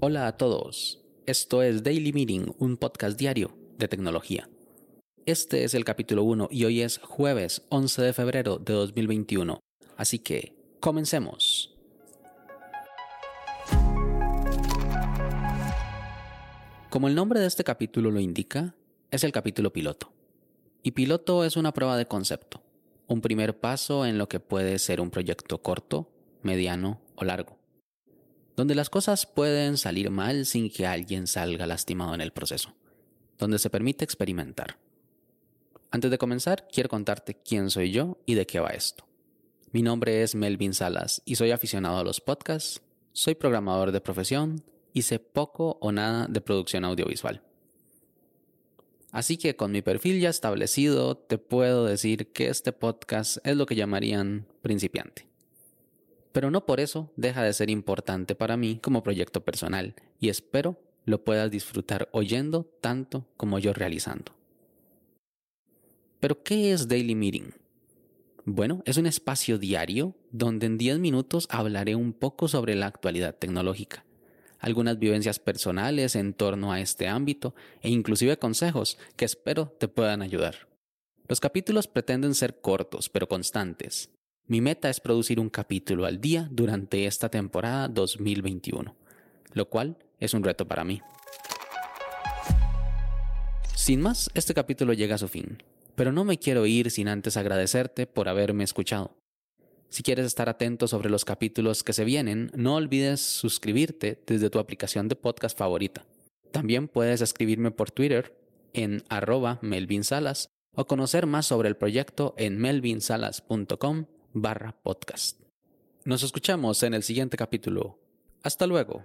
Hola a todos, esto es Daily Meeting, un podcast diario de tecnología. Este es el capítulo 1 y hoy es jueves 11 de febrero de 2021, así que comencemos. Como el nombre de este capítulo lo indica, es el capítulo piloto. Y piloto es una prueba de concepto, un primer paso en lo que puede ser un proyecto corto, mediano o largo donde las cosas pueden salir mal sin que alguien salga lastimado en el proceso, donde se permite experimentar. Antes de comenzar, quiero contarte quién soy yo y de qué va esto. Mi nombre es Melvin Salas y soy aficionado a los podcasts, soy programador de profesión y sé poco o nada de producción audiovisual. Así que con mi perfil ya establecido, te puedo decir que este podcast es lo que llamarían principiante pero no por eso deja de ser importante para mí como proyecto personal y espero lo puedas disfrutar oyendo tanto como yo realizando. Pero ¿qué es Daily Meeting? Bueno, es un espacio diario donde en 10 minutos hablaré un poco sobre la actualidad tecnológica, algunas vivencias personales en torno a este ámbito e inclusive consejos que espero te puedan ayudar. Los capítulos pretenden ser cortos pero constantes, mi meta es producir un capítulo al día durante esta temporada 2021, lo cual es un reto para mí. Sin más, este capítulo llega a su fin, pero no me quiero ir sin antes agradecerte por haberme escuchado. Si quieres estar atento sobre los capítulos que se vienen, no olvides suscribirte desde tu aplicación de podcast favorita. También puedes escribirme por Twitter en arroba melvinsalas o conocer más sobre el proyecto en melvinsalas.com barra podcast. Nos escuchamos en el siguiente capítulo. Hasta luego.